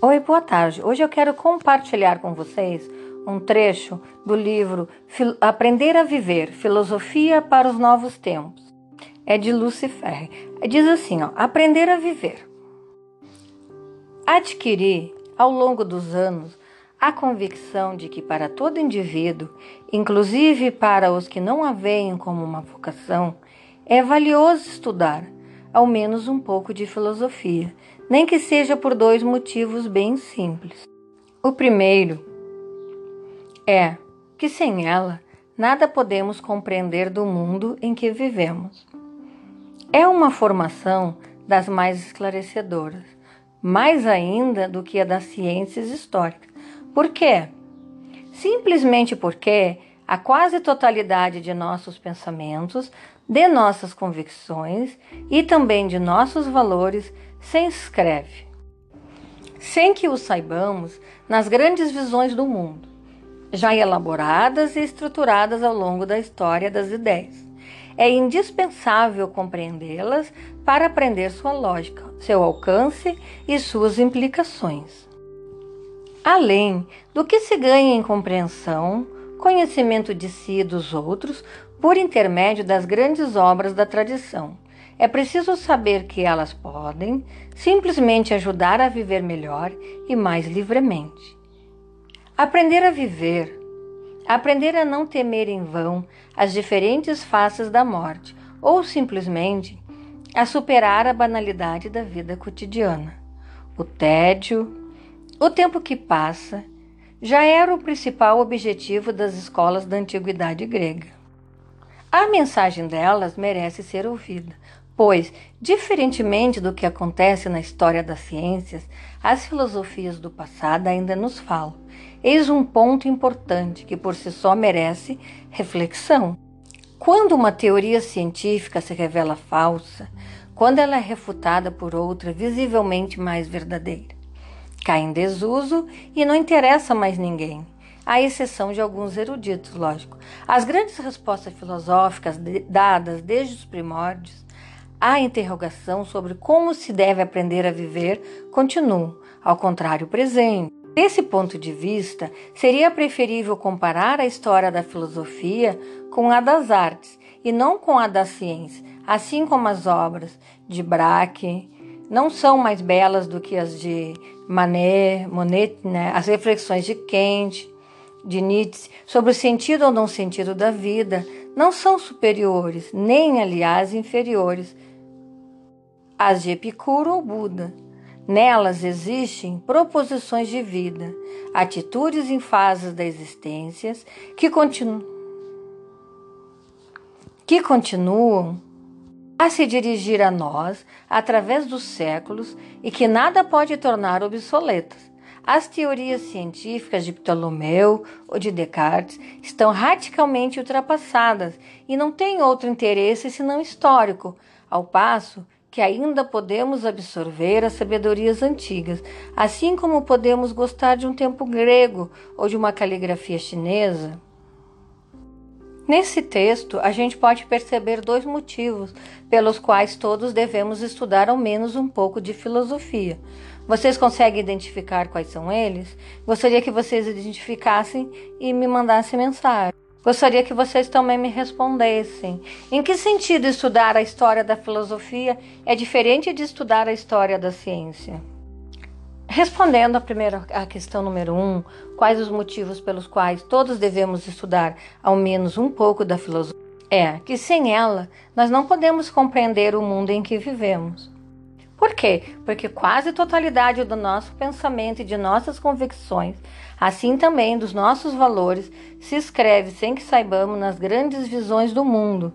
Oi, boa tarde. Hoje eu quero compartilhar com vocês um trecho do livro Aprender a Viver Filosofia para os Novos Tempos. É de Lucifer. Diz assim: ó, Aprender a Viver. Adquiri, ao longo dos anos, a convicção de que para todo indivíduo, inclusive para os que não a veem como uma vocação, é valioso estudar ao menos um pouco de filosofia, nem que seja por dois motivos bem simples. O primeiro é que sem ela nada podemos compreender do mundo em que vivemos. É uma formação das mais esclarecedoras, mais ainda do que a das ciências históricas. Por quê? Simplesmente porque a quase totalidade de nossos pensamentos de nossas convicções e também de nossos valores se inscreve, sem que o saibamos, nas grandes visões do mundo, já elaboradas e estruturadas ao longo da história das ideias. É indispensável compreendê-las para aprender sua lógica, seu alcance e suas implicações. Além do que se ganha em compreensão, conhecimento de si e dos outros, por intermédio das grandes obras da tradição. É preciso saber que elas podem simplesmente ajudar a viver melhor e mais livremente. Aprender a viver, aprender a não temer em vão as diferentes faces da morte, ou simplesmente a superar a banalidade da vida cotidiana. O tédio, o tempo que passa, já era o principal objetivo das escolas da antiguidade grega. A mensagem delas merece ser ouvida, pois, diferentemente do que acontece na história das ciências, as filosofias do passado ainda nos falam. Eis um ponto importante que por si só merece reflexão. Quando uma teoria científica se revela falsa, quando ela é refutada por outra visivelmente mais verdadeira, cai em desuso e não interessa mais ninguém à exceção de alguns eruditos, lógico. As grandes respostas filosóficas dadas desde os primórdios à interrogação sobre como se deve aprender a viver continuam, ao contrário, presente. Desse ponto de vista, seria preferível comparar a história da filosofia com a das artes e não com a da ciência, assim como as obras de Braque não são mais belas do que as de Manet, Monet, né? as reflexões de Kant, de Nietzsche sobre o sentido ou não sentido da vida não são superiores, nem, aliás, inferiores às de Epicuro ou Buda. Nelas existem proposições de vida, atitudes em fases da existência que, continu que continuam a se dirigir a nós através dos séculos e que nada pode tornar obsoletas as teorias científicas de Ptolomeu ou de Descartes estão radicalmente ultrapassadas e não têm outro interesse senão histórico, ao passo que ainda podemos absorver as sabedorias antigas, assim como podemos gostar de um tempo grego ou de uma caligrafia chinesa. Nesse texto, a gente pode perceber dois motivos pelos quais todos devemos estudar ao menos um pouco de filosofia. Vocês conseguem identificar quais são eles? Gostaria que vocês identificassem e me mandassem mensagem. Gostaria que vocês também me respondessem. Em que sentido estudar a história da filosofia é diferente de estudar a história da ciência? Respondendo a primeira a questão número um, quais os motivos pelos quais todos devemos estudar ao menos um pouco da filosofia? É que sem ela nós não podemos compreender o mundo em que vivemos. Por quê? Porque quase a totalidade do nosso pensamento e de nossas convicções, assim também dos nossos valores, se escreve sem que saibamos nas grandes visões do mundo